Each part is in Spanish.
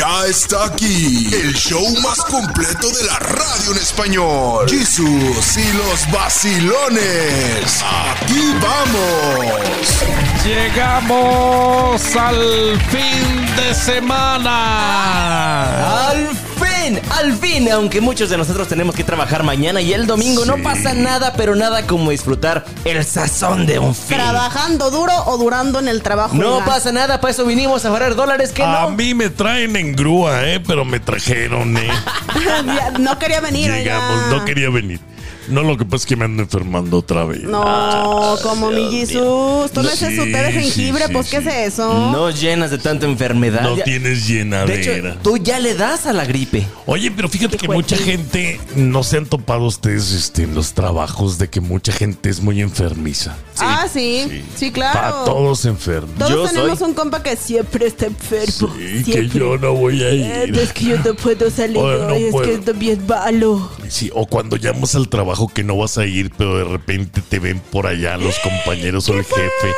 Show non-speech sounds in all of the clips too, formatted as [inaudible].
Ya está aquí el show más completo de la radio en español. Jesús y los vacilones. Aquí vamos. Llegamos al fin de semana. Al fin, al fin, aunque muchos de nosotros tenemos que trabajar mañana y el domingo, no pasa nada, pero nada como disfrutar el sazón de un fin. Trabajando duro o durando en el trabajo. No pasa nada, para eso vinimos a ahorrar dólares que A no. mí me traen en grúa, ¿eh? Pero me trajeron, ¿eh? [laughs] Ya, no quería venir. Llegamos, no quería venir. No, lo que pasa es que me ando enfermando otra vez. No, como mi Jesús. Tú no Sí, haces su té de sí, jengibre, sí, pues sí. ¿qué es eso? No llenas de tanta enfermedad. No Ya- tienes de llenadera. hecho, tú ya le das a la gripe. Oye, pero fíjate que mucha gente no se han topado ustedes este, en los trabajos de que mucha gente es muy enfermiza. ah, sí. Sí, claro. Para todos enfermos. Todos Yo tenemos soy- un compa que siempre está enfermo. Sí, que yo no voy a ir. Es que yo no puedo salir [laughs] Oye, no es puedo. que estoy bien malo. Sí, o cuando llamas al trabajo que no vas a ir, pero de repente te ven por allá los compañeros o el jefe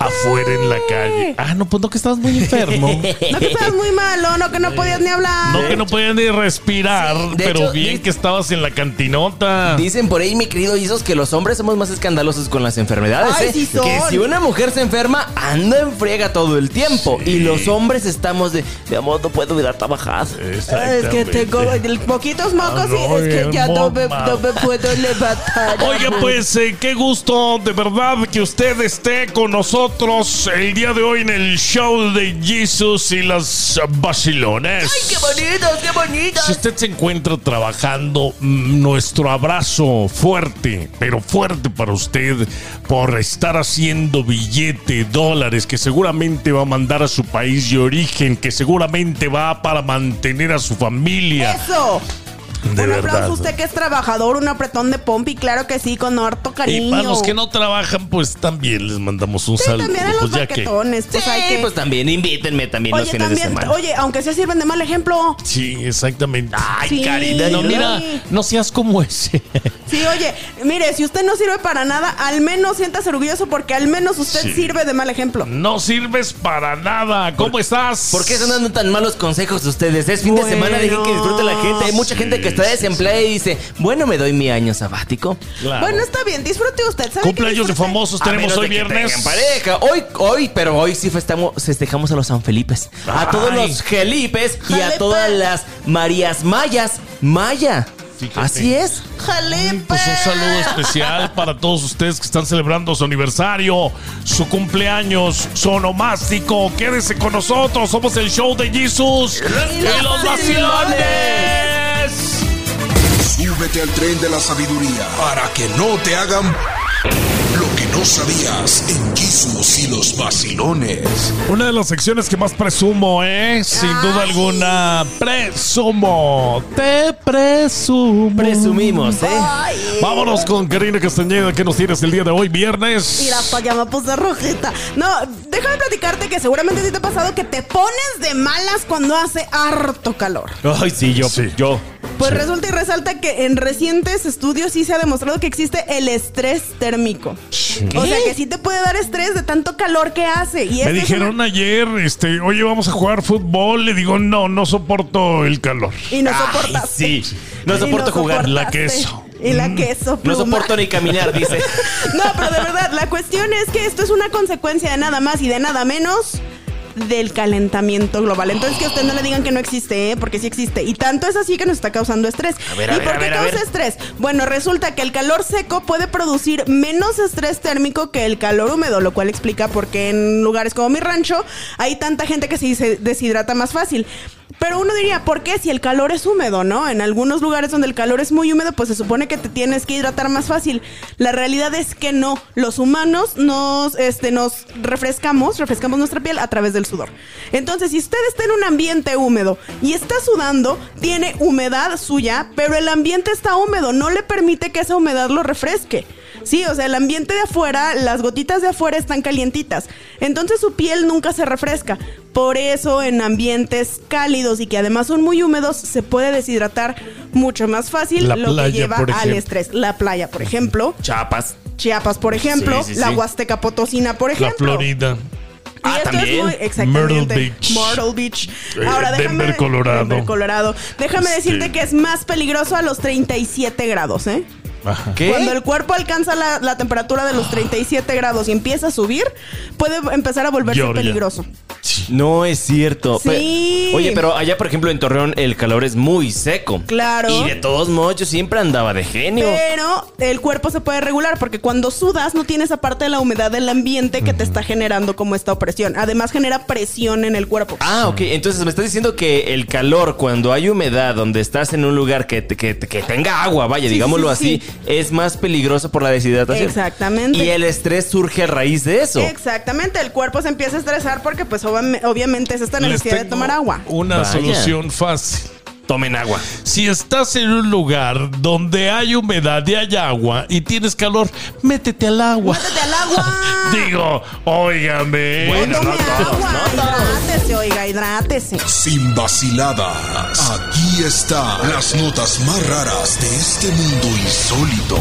afuera en la calle. Ah, no, pues no que estabas muy enfermo. [laughs] No que estabas muy malo, no que no podías ni hablar. No que no podías ni respirar, Sí, de pero hecho, bien que estabas en la cantinota. Dicen por ahí, mi querido Isos, que los hombres somos más escandalosos con las enfermedades. Ay, ¿eh? sí son. Que si una mujer se enferma, anda en friega todo el tiempo. Y los hombres estamos de, mi amor, no puedo ir a trabajar. Es que tengo poquitos mocos y Ah, es que ya no me, no me puedo levantar. Oiga, pues eh, qué gusto de verdad que usted esté con nosotros el día de hoy en el show de Jesus y las vacilones. ¡Qué bonitos, qué bonitos! Si usted se encuentra trabajando, mm, nuestro abrazo fuerte, pero fuerte para usted por estar haciendo billete, dólares, que seguramente va a mandar a su país de origen, que seguramente va para mantener a su familia. ¡Eso! De un verdad. aplauso a usted que es trabajador, un apretón de pompi, claro que sí, con harto cariño. Y para los que no trabajan, pues también les mandamos un Sí, saludo. también a los pues ya que. paquetones, Sí, pues hay que... pues también invítenme también los fines de semana. oye, aunque se sirven de mal ejemplo. Sí, exactamente. Ay, Sí. caridad. no, mira, no seas como ese. Sí, oye, mire, si usted no sirve para nada, al menos siéntase orgulloso porque al menos usted Sí. sirve de mal ejemplo. No sirves para nada. ¿Cómo estás? ¿Por qué están dando tan malos consejos ustedes? Es fin de semana, dejen que disfrute la gente. Hay mucha gente que está sí, desempleada y dice, bueno, me doy mi año sabático. Claro. Bueno, está bien, disfrute usted. ¿sabe qué Cumpleaños de famosos A tenemos menos hoy de que viernes. tengan pareja. Hoy, hoy, pero hoy sí festamos, festejamos a los San Felipes. A Ay. todos los Gelipes y a todas las Marías Mayas. Maya. Fíjate. Así es. Jalepa. Pues un saludo especial para todos ustedes que están celebrando su aniversario, su cumpleaños, su onomástico. Quédese con nosotros, somos el show de Jesus y los vacilones. Súbete al tren de la sabiduría para que no te hagan lo que no sabías en Jesus y los vacilones. Una de las secciones que más presumo, ¿eh? Sin duda alguna, presumo. Te presumo. Presumimos, ¿eh? Ay, Vámonos con Karina Castañeda. ¿Qué nos tienes el día de hoy, viernes? Mira, pa' ya me puse rojita. No, déjame platicarte que seguramente ti te ha pasado que te pones de malas cuando hace harto calor. Ay, sí, yo. Sí. Yo. Pues resulta y resalta que en recientes estudios sí se ha demostrado que existe el estrés térmico. O sea que sí te puede dar estrés de tanto calor que hace. Y Me dijeron ayer, este, oye, vamos a jugar fútbol. Le digo, no, no soporto el calor. Y no soportas. sí. No soporto jugar. La queso. Y la queso. No pluma. soporto ni caminar, dice. [laughs] No, pero de verdad, la cuestión es que esto es una consecuencia de nada más y de nada menos del calentamiento global. Entonces que a usted no le digan que no existe, ¿eh? porque sí existe. Y tanto es así que nos está causando estrés. ver, a ¿Y ver, por qué ver, causa estrés? Bueno, resulta que el calor seco puede producir menos estrés térmico que el calor húmedo, lo cual explica por qué en lugares como mi rancho hay tanta gente que se deshidrata más fácil. Pero uno diría, ¿por qué si el calor es húmedo, no? En algunos lugares donde el calor es muy húmedo, pues se supone que te tienes que hidratar más fácil. La realidad es que no. Los humanos nos, este, nos refrescamos, refrescamos nuestra piel a través del sudor. Entonces, si usted está en un ambiente húmedo y está sudando, tiene humedad suya, pero el ambiente está húmedo, no le permite que esa humedad lo refresque. Sí, o sea, el ambiente de afuera, las gotitas de afuera están calientitas. Entonces su piel nunca se refresca. Por eso en ambientes cálidos y que además son muy húmedos, se puede deshidratar mucho más fácil, La lo que playa, lleva por al estrés. La playa, por ejemplo. Chapas. Chiapas, por ejemplo. Sí, sí, la. Huasteca Potosina, por La ejemplo. Florida. Ah, esto ¿también? es muy exactamente Myrtle Beach. Myrtle Beach. Eh, Denver, Colorado. Denver, Colorado. Déjame Este- decirte que es más peligroso a los 37 grados, ¿eh? ¿Qué? Cuando el cuerpo alcanza la, la temperatura de los 37 grados y empieza a subir, puede empezar a volverse Georgia. peligroso. No es cierto. Sí. Oye, pero allá, por ejemplo, en Torreón el calor es muy seco. Claro. Y de todos modos, yo siempre andaba de genio. Pero el cuerpo se puede regular porque cuando sudas no tienes aparte de la humedad del ambiente que te está generando como esta opresión. Además genera presión en el cuerpo. Ah, ok. Entonces me estás diciendo que el calor, cuando hay humedad, donde estás en un lugar que, te- que, que tenga agua, vaya, Sí, digámoslo sí, así, es más peligroso por la deshidratación. Exactamente. Y el estrés surge a raíz de eso. Exactamente, el cuerpo se empieza a estresar porque pues obvi- obviamente es esta Les necesidad de tomar agua. Una Vaya. solución fácil. Tomen agua. Si estás en un lugar donde hay humedad y hay agua y tienes calor, métete al agua. ¡Métete al agua! [laughs] Digo, óigame. Bueno, no todos, agua, no todos. hidrátese, oiga, hidrátese. Sin vaciladas. Aquí están las notas más raras de este mundo insólito.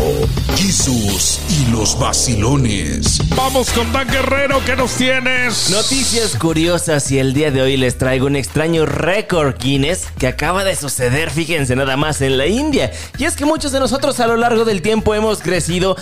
Jesús y los vacilones. Vamos con Dan Guerrero, ¿qué nos tienes? Noticias curiosas y el día de hoy les traigo un extraño récord Guinness que acaba de suceder, fíjense nada más, en la India. Y es que muchos de nosotros a lo largo del tiempo hemos crecido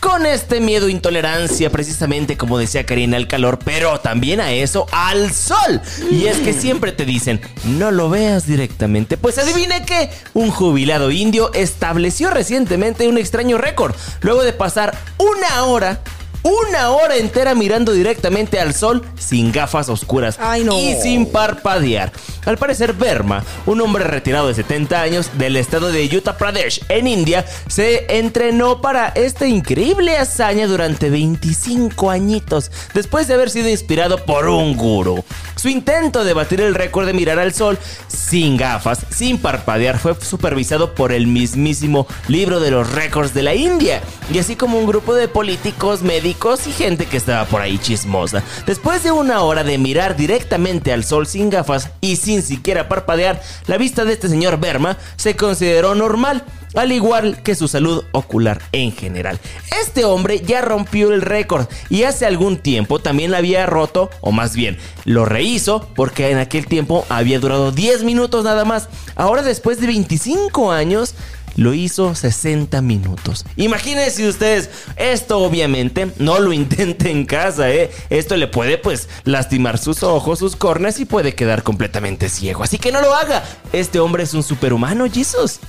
con este miedo, intolerancia, precisamente como decía Karina, al calor, pero también a eso, al sol. Y es que siempre te dicen, no lo veas directamente. Pues adivine que un jubilado indio estableció recientemente un extraño récord, luego de pasar una hora una hora entera mirando directamente al sol sin gafas oscuras Ay, no. y sin parpadear. Al parecer, Verma, un hombre retirado de 70 años del estado de Uttar Pradesh, en India, se entrenó para esta increíble hazaña durante 25 añitos, después de haber sido inspirado por un gurú. Su intento de batir el récord de mirar al sol sin gafas, sin parpadear, fue supervisado por el mismísimo libro de los récords de la India, y así como un grupo de políticos, médicos y gente que estaba por ahí chismosa. Después de una hora de mirar directamente al sol sin gafas y sin siquiera parpadear, la vista de este señor Berma se consideró normal al igual que su salud ocular en general. Este hombre ya rompió el récord y hace algún tiempo también la había roto, o más bien lo rehizo, porque en aquel tiempo había durado 10 minutos nada más. Ahora después de 25 años... Lo hizo 60 minutos. Imagínense ustedes, esto obviamente no lo intente en casa, ¿eh? Esto le puede pues lastimar sus ojos, sus córneas y puede quedar completamente ciego. Así que no lo haga. Este hombre es un superhumano, Jesus.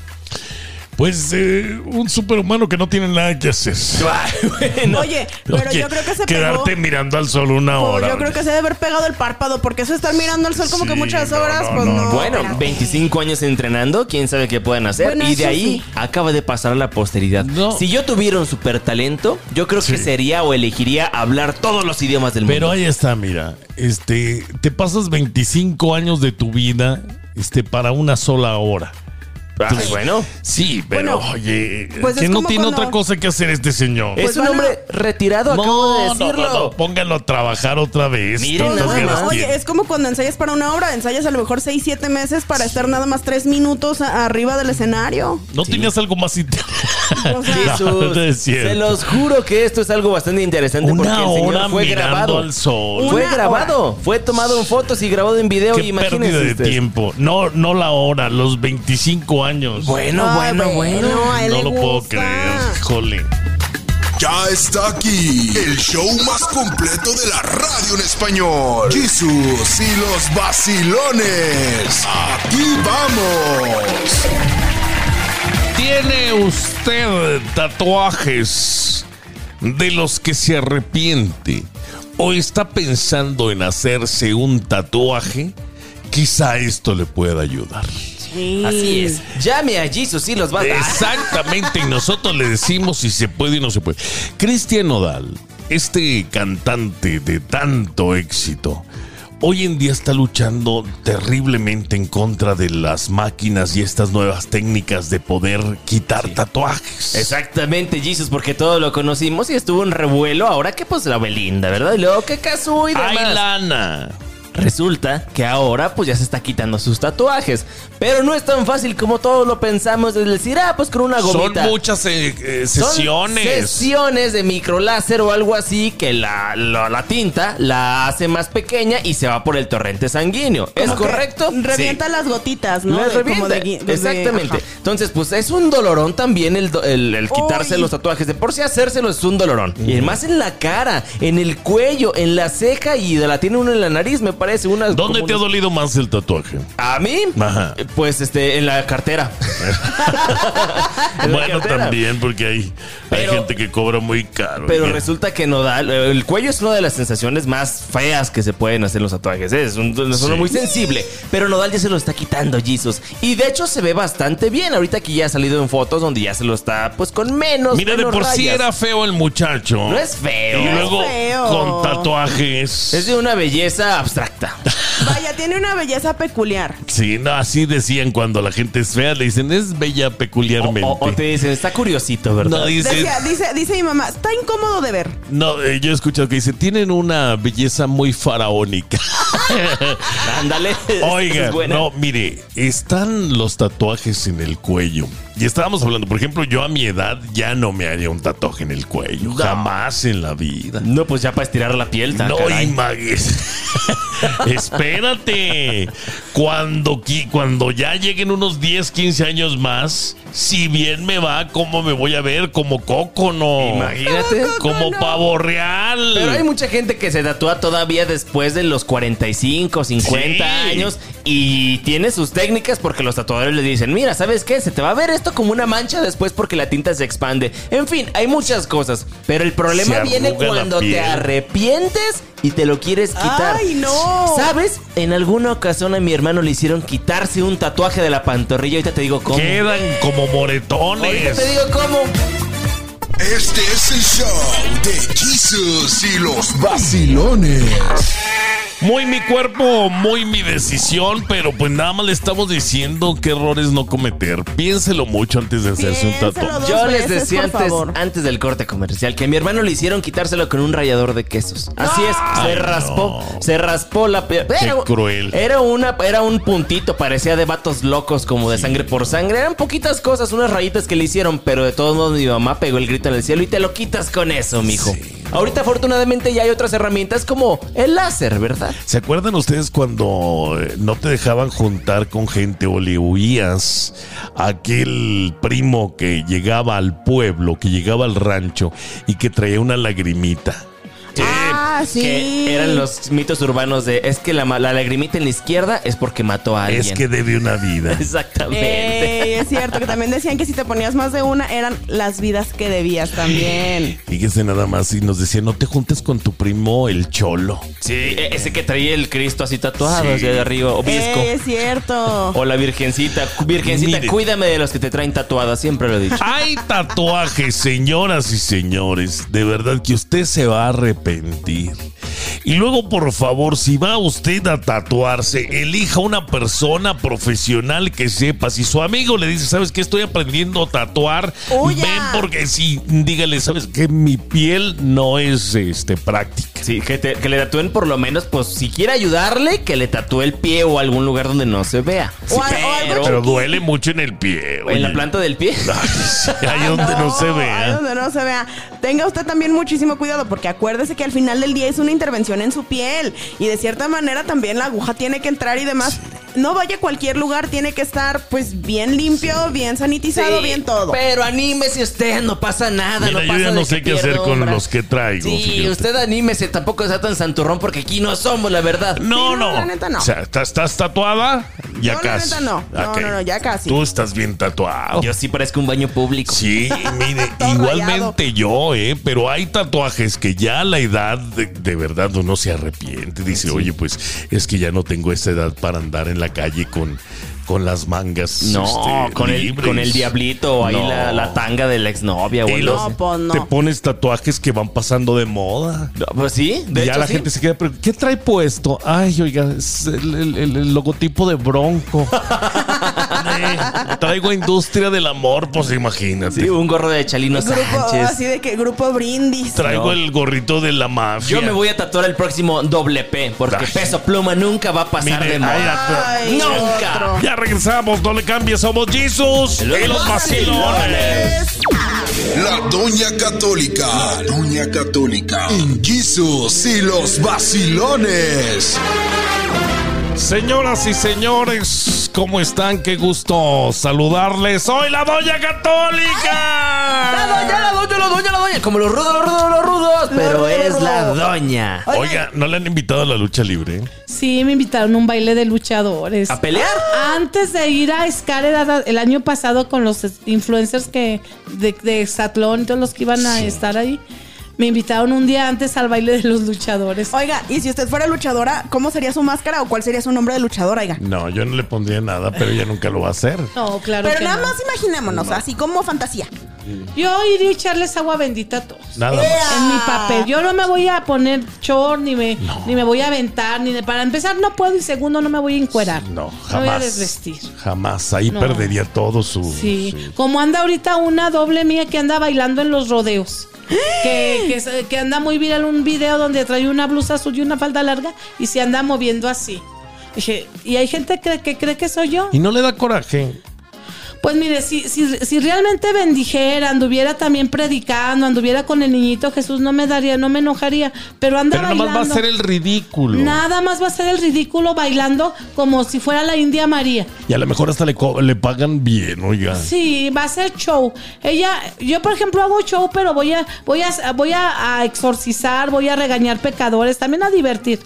Pues eh, un superhumano que no tiene nada que hacer. [laughs] bueno. Oye, pero Oye, yo creo que se Quedarte pegó. mirando al sol una Oh, hora. yo creo que se debe haber pegado el párpado, porque eso estar mirando al sol como Sí, que muchas horas, no, pues no, no. no. Bueno, espérate. 25 años entrenando, quién sabe qué pueden hacer. Bueno, y de ahí sí. acaba de pasar a la posteridad. No. Si yo tuviera un super talento, yo creo que sería o elegiría hablar todos los idiomas del mundo. Pero ahí está, mira. Este, te pasas 25 años de tu vida este, para una sola hora. Ay, bueno, Sí, pero Bueno, oye, pues que no como tiene cuando- otra cosa que hacer este señor. es Pues un van a- hombre retirado, acabo de no, no, decirlo. no, no, póngalo a trabajar otra vez. Miren Tantas nada ganas más. Oye, es como cuando ensayas para una obra, ensayas a lo mejor 6, 7 meses para estar nada más 3 minutos a- arriba del escenario. ¿No tenías algo más interesante? O sea, [laughs] Jesús, No, se los juro que esto es algo bastante interesante porque el señor hora fue grabado. al sol. Fue Una grabado, fue tomado en fotos y grabado en video. Qué imagínense pérdida de ustedes. tiempo. No, no la hora, los 25 años. Bueno, Ay, bueno, bueno. a él no le lo puedo creer. Híjole. Ya está aquí el show más completo de la radio en español. Jesús y los vacilones. Aquí vamos. ¿Tiene usted tatuajes de los que se arrepiente o está pensando en hacerse un tatuaje? Quizá esto le pueda ayudar. Así es. Llame a Jesus y los va a Exactamente, y nosotros le decimos si se puede y no se puede. Cristian Nodal, este cantante de tanto éxito, hoy en día está luchando terriblemente en contra de las máquinas y estas nuevas técnicas de poder quitar tatuajes. Exactamente, Jesus, porque todos lo conocimos y estuvo en revuelo. Ahora que pues la Belinda, ¿verdad? Y luego que Cazú y demás. Hay lana. Resulta que ahora pues ya se está quitando sus tatuajes. Pero no es tan fácil como todos lo pensamos de decir, ah, pues con una gomita. Son muchas eh, eh, Son sesiones. sesiones de microláser o algo así que la, la- la tinta la hace más pequeña y se va por el torrente sanguíneo. ¿Es correcto? Revienta Sí. las gotitas, ¿no? Les De- como de de- Exactamente. ajá. Entonces, pues es un dolorón también el, do- el- el quitarse Uy. los tatuajes. De por sí hacérselo es un dolorón. Y más en la cara, en el cuello, en la ceja y de la tiene uno en la nariz, me parece. Una, ¿Dónde te ha dolido más el tatuaje? ¿A mí? Ajá. Pues este, en la cartera. [laughs] En la bueno, cartera. también, porque hay, gente que cobra muy caro. Pero Mira. resulta que no da. El cuello es una de las sensaciones más feas que se pueden hacer los tatuajes. ¿eh? Es un- una zona Sí. muy sensible. Pero Nodal ya se lo está quitando, Jesus. Y de hecho se ve bastante bien. Ahorita que ya ha salido en fotos donde ya se lo está, pues con menos. Mira, de por sí era feo el muchacho. No es feo. Y luego feo. con tatuajes. Es de una belleza abstracta. [laughs] Vaya, tiene una belleza peculiar. Sí, no, así decían cuando la gente es fea, le dicen, es bella peculiarmente. o- o te dicen, está curiosito, ¿verdad? no, dice, Decía- dice, dice mi mamá, está incómodo de ver. no, eh, yo he escuchado que dice, tienen una belleza muy faraónica. [laughs] Ándale. Oiga, es buena. no, mire, están los tatuajes en el cuello. Y estábamos hablando, por ejemplo, yo a mi edad ya no me haría un tatuaje en el cuello. No. Jamás en la vida. No, pues ya para estirar la piel, tan No. Imagues. [laughs] Espérate. Cuando, qui- cuando ya lleguen unos 10, 15 años más, si bien me va, ¿cómo me voy a ver? Como coco, no. Imagínate. Como pavo real. Pero hay mucha gente que se tatúa todavía después de los 45, 50 Sí. años y tiene sus técnicas porque los tatuadores le dicen, mira, ¿sabes qué? Se te va a ver esto como una mancha después porque la tinta se expande. En fin, hay muchas cosas, pero el problema viene cuando te arrepientes y te lo quieres quitar. ¡Ay, no! ¿Sabes? En alguna ocasión a mi hermano le hicieron quitarse un tatuaje de la pantorrilla. Ahorita te digo cómo. Quedan como Ahorita moretones. te digo cómo. Este es el show de Jesus y los vacilones. Muy mi cuerpo, muy mi decisión, pero pues nada más le estamos diciendo qué errores no cometer. Piénselo mucho antes de hacerse un Piénselo tatuaje. dos Yo les veces, decía por antes, favor. antes del corte comercial que a mi hermano le hicieron quitárselo con un rallador de quesos. Así es, se Ay, raspó, no. se raspó la piel. Qué cruel. Era una, era un puntito, parecía de vatos locos, como de sangre por sangre. Eran poquitas cosas, unas rayitas que le hicieron, pero de todos modos mi mamá pegó el grito en el cielo y te lo quitas con eso, mijo. Ahorita afortunadamente ya hay otras herramientas como el láser, ¿verdad? ¿Se acuerdan ustedes cuando eh, no te dejaban juntar con gente o le huías a aquel primo que llegaba al pueblo, que llegaba al rancho y que traía una lagrimita? Ah, sí. Que eran los mitos urbanos de es que la, la lagrimita en la izquierda es porque mató a alguien. Es que debe una vida. [laughs] Exactamente. Ey, es cierto que también decían que si te ponías más de una eran las vidas que debías también. Fíjese nada más y nos decía, no te juntes con tu primo el cholo. Sí, e- ese que traía el Cristo así tatuado Sí. de arriba, obisco. Ey, es cierto. O la virgencita. Virgencita, Mire. cuídame de los que te traen tatuadas, siempre lo he dicho. Hay tatuajes, señoras y señores. De verdad que usted se va a arrepentir arrepentir. Y luego, por favor, si va usted a tatuarse, elija una persona profesional que sepa. Si su amigo le dice, ¿sabes qué? Estoy aprendiendo a tatuar. Ven porque sí, dígale, ¿sabes qué? Mi piel no es este, práctica. Sí, que, te- que le tatúen por lo menos, pues si quiere ayudarle, que le tatúe el pie o algún lugar donde no se vea. O a- o algo pero, Pero duele mucho en el pie. en la oye. planta del pie. [laughs] Ay, sí, ahí [laughs] donde no, se Ahí vea. donde no se vea. Tenga usted también muchísimo cuidado porque acuérdese que al final del día es una intervención en su piel y de cierta manera también la aguja tiene que entrar y demás. No vaya a cualquier lugar, tiene que estar pues bien limpio, bien sanitizado, Sí, bien todo. Pero anímese usted, no pasa nada. Mira, no yo pasa ya no de sé qué hacer con hombra. los que traigo, Sí, fíjate. usted anímese, tampoco sea tan santurrón porque aquí no somos, la verdad. No, Sí, no, no. la neta no. O sea, ¿estás, estás tatuada? Ya No, la casi. neta no. No, no, no, ya casi. Tú estás bien tatuado. Yo sí parezco un baño público. Sí, mire, [laughs] igualmente yo, ¿eh? Pero hay tatuajes que ya a la edad de, de verdad uno se arrepiente. Dice, oye, pues es que ya no tengo esa edad para andar en la calle con, con las mangas. No, este, con, el, con el diablito o ahí No. la, la tanga de la exnovia o Y los-. No, pues no. Te pones tatuajes que van pasando de moda. No, Pues sí, de y ya hecho la sí. gente se queda, pero ¿qué trae puesto? Ay, oiga, es el, el- el- el logotipo de Bronco. [laughs] Traigo industria del amor, pues imagínate. Sí, un gorro de Chalino Grupo, Sánchez. así de que grupo brindis. Traigo No. el gorrito de la mafia. Yo me voy a tatuar el próximo doble P, porque Ay. peso pluma nunca va a pasar Mire, de moda. Ay, Nunca. otro. Ya regresamos, no le cambies, somos Jesus y los vacilones. La Doña Católica. La Doña Católica. En Jesus y los vacilones. Señoras y señores, ¿cómo están? Qué gusto saludarles. Soy la Doña Católica. La doña, la doña, la doña, la doña. Como los rudos, los rudos, los rudos. Pero es la doña. Oiga, ¿no le han invitado a la lucha libre? Sí, me invitaron a un baile de luchadores. ¿A pelear? Antes de ir a Scar el año pasado con los influencers que de, de Satlón y todos los que iban a estar ahí, me invitaron un día antes al baile de los luchadores. Oiga, y si usted fuera luchadora, ¿cómo sería su máscara o cuál sería su nombre de luchadora, oiga? No, yo no le pondría nada, pero ella nunca lo va a hacer. No, claro Pero que nada no. más imaginémonos, así como fantasía. Yo iría a echarles agua bendita a todos. Nada más. En mi papel. Yo no me voy a poner short, ni me, ni me voy a aventar, ni de- para empezar no puedo y segundo no me voy a encuerar. No, Me jamás. voy a desvestir. Jamás. Ahí No. perdería todo su. Sí. sí. como anda ahorita una doble mía que anda bailando en los rodeos. Que, que, anda muy viral un video donde trae una blusa azul y una falda larga y se anda moviendo así. Y hay gente que, que cree que soy yo. Y no le da coraje. Pues mire, si, si, si realmente bendijera, anduviera también predicando, anduviera con el niñito Jesús, no me daría, no me enojaría. Pero anda Pero nada más va a bailando. ser el ridículo. Nada más va a ser el ridículo bailando como si fuera la India María. Y a lo mejor hasta le, co- le pagan bien, oiga. Sí, va a ser show. Ella, yo por ejemplo hago show, pero voy a, voy a, voy a, a exorcizar, voy a regañar pecadores, también a divertir.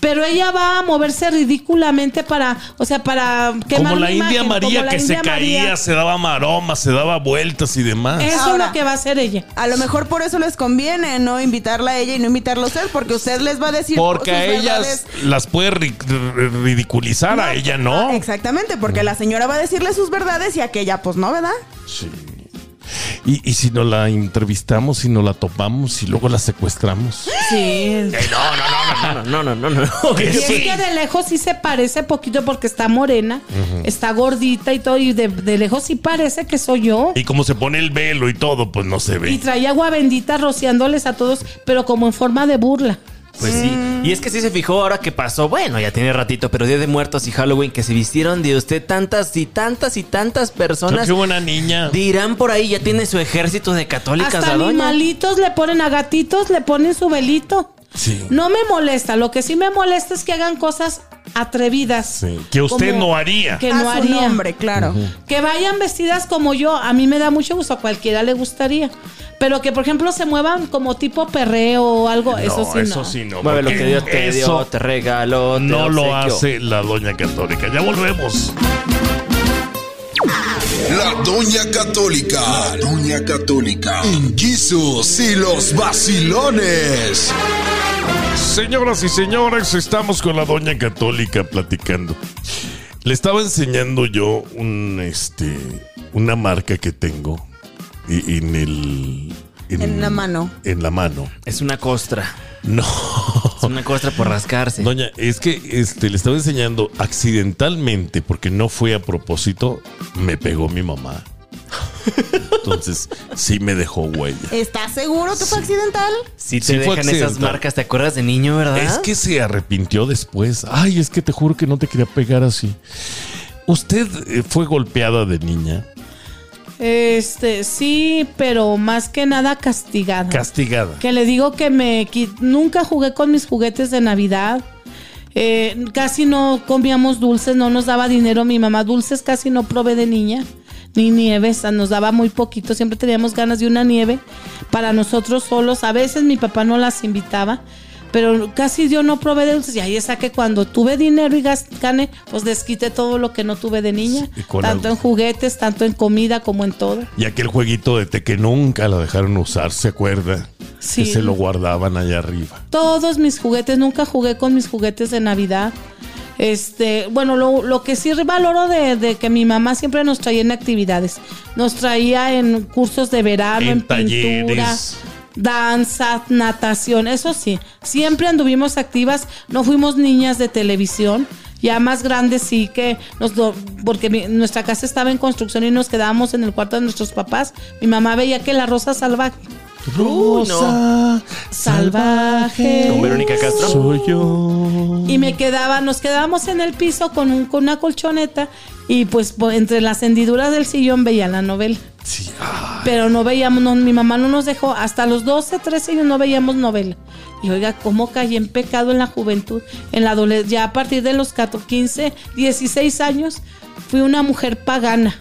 Pero ella va a moverse ridículamente para, o sea, para quemar Como la una India imagen, María como la que se caía, se daba maromas, se daba vueltas y demás. Eso es lo que va a hacer ella. A lo mejor por eso les conviene no invitarla a ella y no invitarlo a usted, porque usted les va a decir Porque sus a ellas verdades. las puede ri- ri- ridiculizar, a ella no. Ah, exactamente, porque la señora va a decirle sus verdades y aquella, pues no, ¿verdad? Sí. Y, y si no la entrevistamos, si no la topamos y luego la secuestramos. Sí. No, no, no, no, no, no, no, no. Y es que de lejos sí se parece poquito porque está morena, está gordita y todo, y de, de lejos sí parece que soy yo. Y como se pone el velo y todo, pues no se Y ve. trae agua bendita rociándoles a todos, pero como en forma de burla. Pues sí. Y es que sí se fijó ahora que pasó, bueno, ya tiene ratito, pero Día de Muertos y Halloween que se vistieron de usted tantas y tantas y tantas personas. Qué buena niña. Dirán por ahí, ya tiene su ejército de católicas, Hasta la doña. animalitos le ponen a gatitos, le ponen su velito. Sí. No me molesta, lo que sí me molesta es que hagan cosas atrevidas. Sí, que usted Como no haría. Que a no su haría. nombre, claro. Que vayan vestidas como yo, a mí me da mucho gusto, a cualquiera le gustaría. Pero que, por ejemplo, se muevan como tipo perreo o algo, eso sí no. eso sí no. Mueve lo que Dios te dio, te regaló, te No lo hace la doña católica. Ya volvemos. La Doña Católica. La Doña Católica. En Jesus y los vacilones. Señoras y señores, estamos con la doña católica platicando. Le estaba enseñando yo un este una marca que tengo y- en el En la mano. En la mano. Es una costra. No. Es una costra por rascarse. Doña, es que este le estaba enseñando accidentalmente porque no fue a propósito, me pegó mi mamá. Entonces, sí me dejó huella. ¿Estás seguro que fue accidental? Si te Sí fue dejan esas accidental. marcas, ¿te acuerdas de niño, verdad? Es que se arrepintió después. Ay, es que te juro que no te quería pegar así. ¿Usted eh, fue golpeada de niña? Este, sí, pero más que nada castigada. Castigada. Que le digo que me qui- nunca jugué con mis juguetes de Navidad. Eh, casi no comíamos dulces, no nos daba dinero mi mamá. Dulces casi no probé de niña, ni nieves, nos daba muy poquito. Siempre teníamos ganas de una nieve para nosotros solos. A veces mi papá no las invitaba, pero casi yo no probé de dulces. Y ahí está que cuando tuve dinero y gané, pues desquité todo lo que no tuve de niña. Y con Tanto en juguetes, tanto en comida como en todo. Y aquel jueguito de té que nunca la dejaron usar, ¿se acuerda? Sí. Que se lo guardaban allá arriba. todos mis juguetes, nunca jugué con mis juguetes de Navidad. Este, bueno, lo, lo que sí valoro de, de que mi mamá siempre nos traía en actividades. Nos traía en cursos de verano, En en, pintura, danza, natación, eso sí. Siempre anduvimos activas, no fuimos niñas de televisión. Ya más grande sí que nos do- porque mi- nuestra casa estaba en construcción y nos quedábamos en el cuarto de nuestros papás. Mi mamá veía que la rosa salvaje. Rosa Salvaje. Con Verónica Castro. Soy yo. Y me quedaba, nos quedábamos en el piso con, un, con una colchoneta y pues entre las hendiduras del sillón veía la novela. Sí, Pero no veíamos, no, mi mamá no nos dejó, hasta los 12, 13 años no veíamos novela. Y oiga, cómo caí en pecado en la juventud, en la adolescencia, ya a partir de los 14, 15, 16 años, fui una mujer pagana.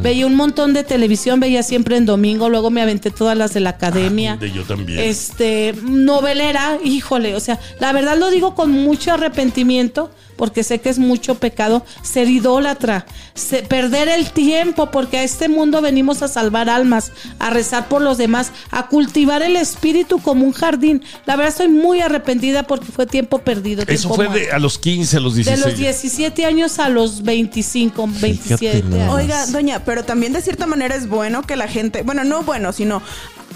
Veía un montón de televisión, veía siempre en domingo, luego me aventé todas las de la academia. de yo también. Este, novelera, híjole, o sea, la verdad lo digo con mucho arrepentimiento, porque sé que es mucho pecado ser idólatra, se- perder el tiempo, porque a este mundo venimos a salvar almas, a rezar por los demás, a cultivar el espíritu como un jardín. La verdad estoy muy arrepentida porque fue tiempo perdido. Eso tiempo fue de a los 15, a los De 16. los 17 años a los 25, 27 nada años. más. Oiga, doña, pero también de cierta manera es bueno que la gente, bueno, no bueno, sino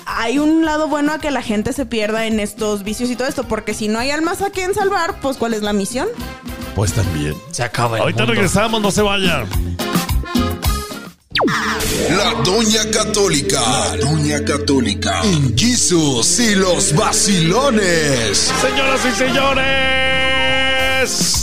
hay un lado bueno a que la gente se pierda en estos vicios y todo esto, porque si no hay almas a quien salvar, pues ¿cuál es la misión? Pues también. Se acaba el Ahorita mundo. regresamos, no se vayan. La Doña Católica. La Doña Católica. En Jesus y los vacilones. Señoras y señores,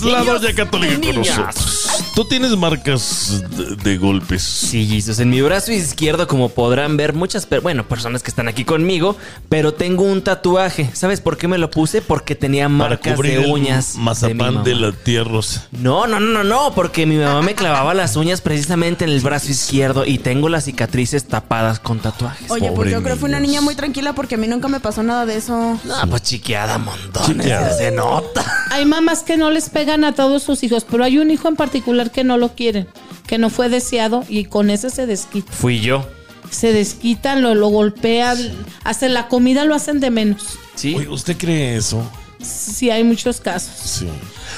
la Doña Católica con niñas. nosotros. Tú tienes marcas de, de golpes. Sí, Jesus, en mi brazo izquierdo, como podrán ver muchas, per- bueno, personas que están aquí conmigo, pero tengo un tatuaje. ¿Sabes por qué me lo puse? Porque tenía Para marcas cubrir de el uñas. mazapán de de, mi mamá. la tía Rosa. No, no, no, no, no, porque mi mamá me clavaba las uñas precisamente en el brazo izquierdo y tengo las cicatrices tapadas con tatuajes. Oye, Pobre pues yo creo que fui una niña muy tranquila porque a mí nunca me pasó nada de eso. No, pues chiqueada montones, Chiqueada. se nota. Hay mamás que no les pegan a todos sus hijos, pero hay un hijo en particular que no lo quieren, que no fue deseado y con ese se desquita. Fui yo. Se desquitan, lo, lo golpean, hacen la comida, lo hacen de menos. ¿Sí? Oye, ¿usted cree eso? Sí, hay muchos casos. Sí.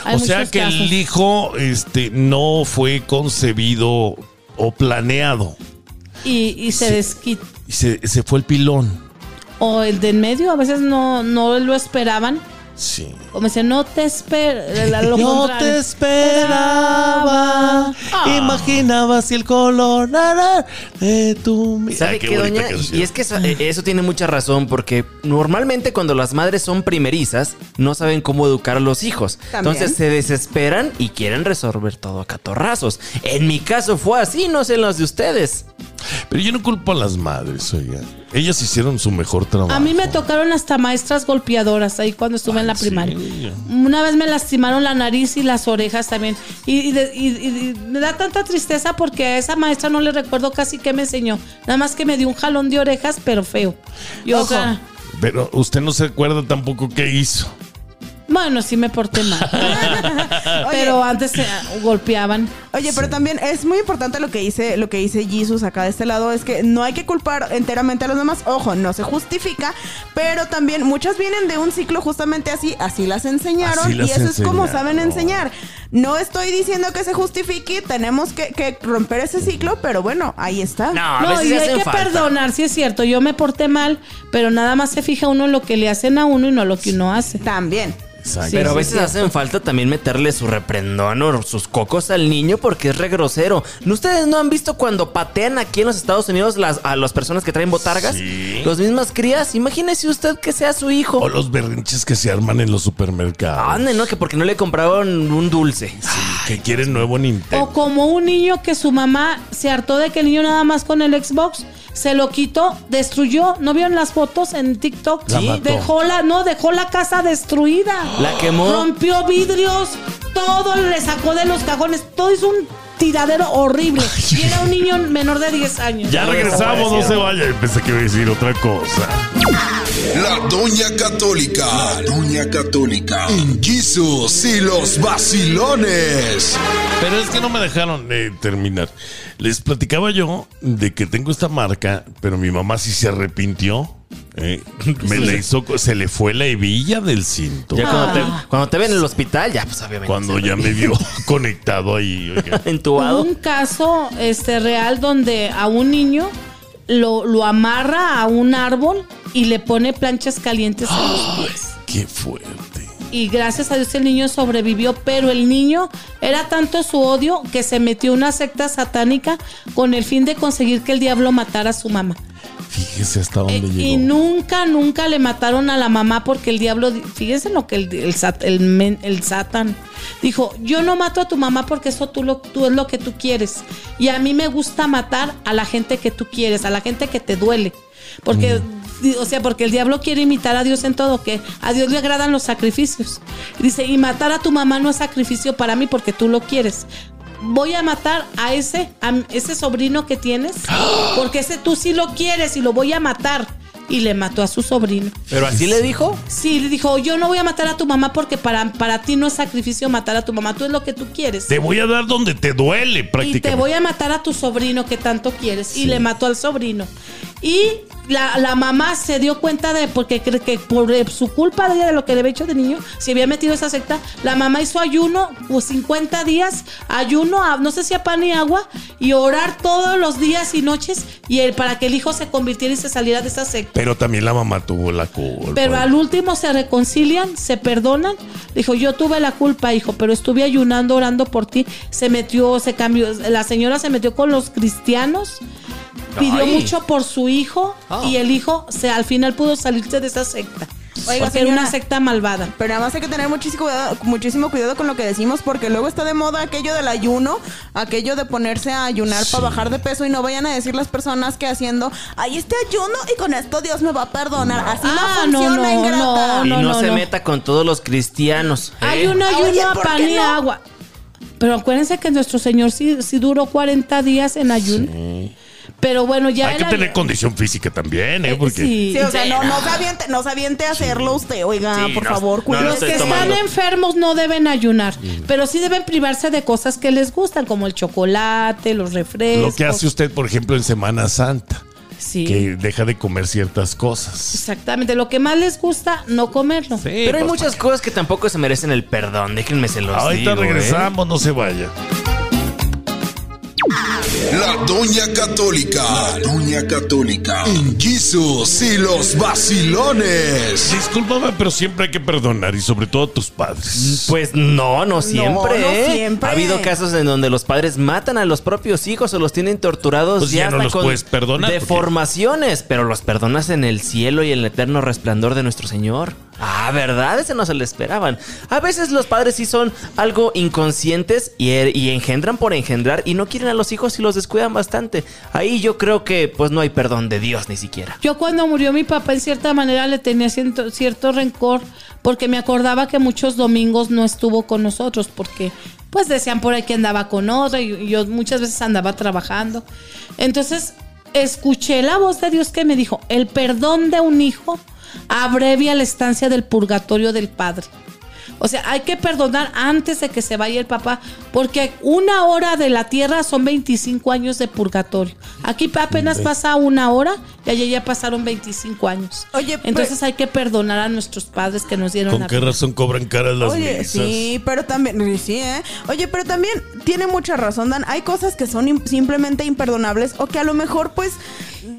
Hay o sea que casos. el hijo este, no fue concebido o planeado. Y, y se Sí. desquita. Y se, se fue el pilón. O el de en medio, a veces no, no lo esperaban. Sí. Como dicen, no te Yo [laughs] contrario. te esperaba, Ah. imaginaba si el color nada de tu ¿Sabe qué, doña? Y- canción. Y es que eso, eh, eso tiene mucha razón, porque normalmente cuando las madres son primerizas, no saben cómo educar a los hijos. También. Entonces se desesperan y quieren resolver todo a catorrazos. En mi caso fue así, no sé en los de ustedes. Pero yo no culpo a las madres, oiga. Ellas hicieron su mejor trabajo. A mí me tocaron hasta maestras golpeadoras ahí cuando estuve en la primaria. sí. Una vez me lastimaron la nariz y las orejas también. Y, y de- y- y- y me da tanta tristeza porque a esa maestra no le recuerdo casi qué me enseñó. Nada más que me dio un jalón de orejas, pero feo. Y Ojo. Pero usted no se acuerda tampoco qué hizo. Bueno, sí me porté mal. [laughs] pero antes eh, golpeaban. Oye, pero también es muy importante lo que dice, lo que dice Jesus acá de este lado, es que no hay que culpar enteramente a los demás. Ojo, no se justifica, pero también muchas vienen de un ciclo justamente así, así las enseñaron Así y eso es como saben enseñar. No estoy diciendo que se justifique, tenemos que, que romper ese ciclo, pero bueno, ahí está. No, a No, y se hay que falta. perdonar, sí es cierto. Yo me porté mal, pero nada más se fija uno en lo que le hacen a uno y no lo que uno hace. También. Exacto. Sí, Pero a veces hacen falta también meterle su reprendón o sus cocos al niño porque es re grosero. ¿No ¿Ustedes no han visto cuando patean aquí en los Estados Unidos las, a las personas que traen botargas? Sí. Los mismas crías. Imagínese usted que sea su hijo. O los berrinches que se arman en los supermercados. Ande, ¿no? Que porque no le compraron un dulce. Sí, que quieren nuevo Nintendo. O como un niño que su mamá se hartó de que el niño nada más con el Xbox se lo quitó, destruyó. ¿No vieron las fotos en TikTok? La mató. Dejó la, no, dejó la casa destruida. La quemó. Rompió vidrios, todo le sacó de los cajones, todo hizo un tiradero horrible. Y era un niño menor de 10 años. Ya regresamos, no se vaya. Pensé que iba a decir otra cosa. La Doña Católica. La Doña Católica. En Jesus y los vacilones. Pero es que no me dejaron eh, terminar. Les platicaba yo de que tengo esta marca, pero mi mamá sí se arrepintió. eh. Me la hizo, se le fue la hebilla del cinto. Ya cuando, Ah. te, cuando te ven en el hospital, ya pues obviamente. Cuando ya me vio [laughs] conectado ahí. [laughs] Entubado. un caso este, real donde a un niño lo, lo amarra a un árbol y le pone planchas calientes en los pies. Qué fuerte. y gracias a Dios el niño sobrevivió, pero el niño era tanto su odio que se metió en una secta satánica con el fin de conseguir que el diablo matara a su mamá. Fíjese hasta dónde Eh, llegó. y nunca, nunca le mataron a la mamá porque el diablo, fíjense lo que el, el, sat- el men- el Satan dijo, yo no mato a tu mamá porque eso tú, lo, tú es lo que tú quieres. Y a mí me gusta matar a la gente que tú quieres, a la gente que te duele. Porque, di- o sea, porque el diablo quiere imitar a Dios en todo, que a Dios le agradan los sacrificios. Dice, y matar a tu mamá no es sacrificio para mí porque tú lo quieres. Voy a matar a ese, a ese sobrino que tienes, porque ese tú sí lo quieres y lo voy a matar. Y le mató a su sobrino. Pero así le dijo. Sí, le dijo, yo no voy a matar a tu mamá porque para, para ti no es sacrificio matar a tu mamá, tú es lo que tú quieres. Te voy a dar donde te duele, Y prácticamente. te voy a matar a tu sobrino que tanto quieres. Y le mató al sobrino. Y la, la mamá se dio cuenta de, porque que por eh, su culpa de ella, de lo que le había hecho de niño, se había metido esa secta, la mamá hizo ayuno, pues 50 días, ayuno, a- no sé si a pan y agua, y orar todos los días y noches, y él, para que el hijo se convirtiera y se saliera de esa secta. Pero también la mamá tuvo la culpa. Pero al último se reconcilian, se perdonan. Dijo, yo tuve la culpa, hijo, pero estuve ayunando, orando por ti. Se metió, se cambió. La señora se metió con los cristianos. Pidió Ay. mucho por su hijo Ah. y el hijo se al final pudo salirse de esa secta. Oiga, porque era una secta malvada. Pero además hay que tener muchísimo cuidado, muchísimo cuidado con lo que decimos porque luego está de moda aquello del ayuno, aquello de ponerse a ayunar para bajar de peso y no vayan a decir las personas que haciendo, ay, este ayuno y con esto Dios me va a perdonar. Así Ah, no no, funciona, no, ingrata. no, y no, no, se no. meta con todos los cristianos. ¿eh? Hay un ayuno Oye, a ¿por pan qué y no? agua. Pero acuérdense que nuestro Señor sí, sí duró 40 días en ayuno. Pero bueno, ya Hay que tener condición física también, ¿eh? Eh, Porque sí. Sí, o sea, no, no se aviente, no se aviente a hacerlo usted, oiga, Sí, por no, favor, no, Los que están tomando. enfermos no deben ayunar, pero sí deben privarse de cosas que les gustan, como el chocolate, los refrescos. lo que hace usted, por ejemplo, en Semana Santa, Sí, que deja de comer ciertas cosas. exactamente. Lo que más les gusta, no comerlo. Pero hay muchas cosas que tampoco se merecen el perdón. Déjenme se los Ahorita digo, ¿eh? regresamos, no se vaya. La Doña Católica. La Doña Católica. En Jesus y los vacilones. Discúlpame, pero siempre hay que perdonar y sobre todo a tus padres. Pues no, no siempre. no ¿eh? siempre. Ha habido casos en donde los padres matan a los propios hijos o los tienen torturados Pues ya no hasta los con puedes perdonar, porque- deformaciones, pero los perdonas en el cielo y en el eterno resplandor de nuestro Señor. Ah, ¿verdad? Ese no se le esperaban. A veces los padres sí son algo inconscientes y, y engendran por engendrar y no quieren a los hijos y los descuidan bastante. Ahí yo creo que pues no hay perdón de Dios ni siquiera. Yo cuando murió mi papá, en cierta manera le tenía cierto, cierto rencor, porque me acordaba que muchos domingos no estuvo con nosotros, porque pues decían por ahí que andaba con otra y yo muchas veces andaba trabajando. Entonces escuché la voz de Dios que me dijo, el perdón de un hijo abrevia la estancia del purgatorio del padre. O sea, hay que perdonar antes de que se vaya el papá, porque una hora de la tierra son 25 años de purgatorio. Aquí apenas pasa una hora y allá ya pasaron 25 años. Oye, entonces hay que perdonar a nuestros padres que nos dieron ¿Con la qué vida. razón cobran caras las Oye, misas? sí, pero también, sí, ¿eh? Oye, pero también tiene mucha razón, Dan. Hay cosas que son im- simplemente imperdonables o que a lo mejor, pues,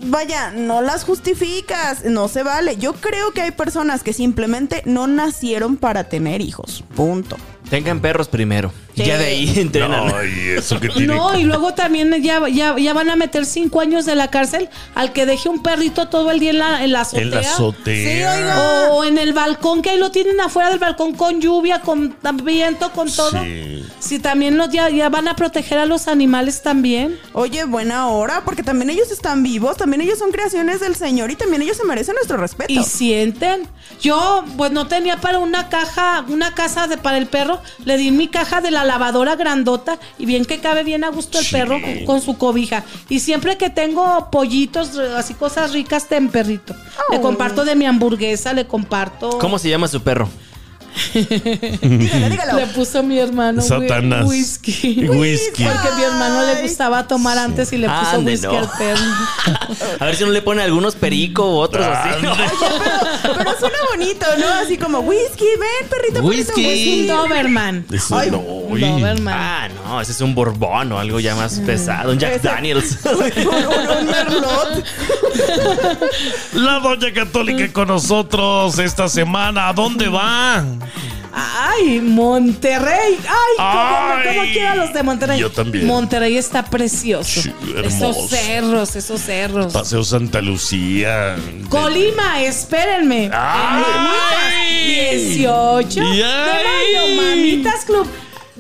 vaya, no las justificas, no se vale. Yo creo que hay personas que simplemente no nacieron para tener hijos. Punto. Tengan perros primero. y Sí. Ya de ahí entrenan. No, y eso que tiene. No, y luego también ya, ya, ya van a meter cinco años de la cárcel al que deje un perrito todo el día en la, en la azotea. en la azotea. Sí, oiga. O en el balcón, que ahí lo tienen afuera del balcón con lluvia, con viento, con todo. Sí. Si también los, ya, ya van a proteger a los animales también. Oye, buena hora, porque también ellos están vivos, también ellos son creaciones del Señor y también ellos se merecen nuestro respeto. Y sienten. Yo, pues no tenía para una caja, una casa de para el perro. Le di mi caja de la lavadora grandota y bien que cabe bien a gusto el Sí. perro con su cobija. Y siempre que tengo pollitos, así cosas ricas, ten perrito. Le Oh. comparto de mi hamburguesa, le comparto. ¿Cómo se llama su perro? [laughs] dígalo, dígalo. Le puso mi hermano Satanás. whisky. Whisky. Porque mi hermano le gustaba tomar antes y le puso Ande, whisky no. al perro. [laughs] A ver si no le pone algunos perico u otros así. Pero suena bonito, ¿no? Así como, whisky, ven, perrito, Whisky. perrito, Un Doberman. Eso Ay, no. Doberman. Ah, no, ese es un Borbón o algo ya más pesado. Un Jack Ese- Daniels. [laughs] un, un- un merlot. La Doña Católica con nosotros esta semana. ¿A dónde va? Ay, Monterrey. Ay, cómo, cómo Ay, quiero a los de Monterrey. yo también. Monterrey está precioso. Sí, esos cerros, esos cerros. Paseo Santa Lucía. Colima, espérenme. ¡Ay! Mamitas, 18 de ¡Ay! mayo, Mamitas Club.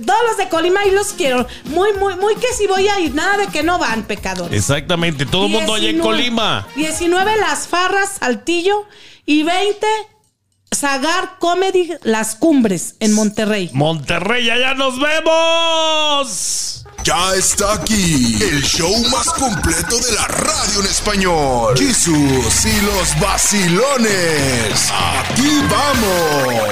Todos los de Colima y los quiero. Muy, muy, muy que si voy a ir. Nada de que no van, pecadores. Exactamente, todo el mundo allá en 19 Colima. 19 Las Farras, Saltillo. Y 20 Sagar Comedy Las Cumbres en Monterrey. Monterrey, allá nos vemos. Ya está aquí el show más completo de la radio en español. Jesús y los vacilones. Aquí vamos.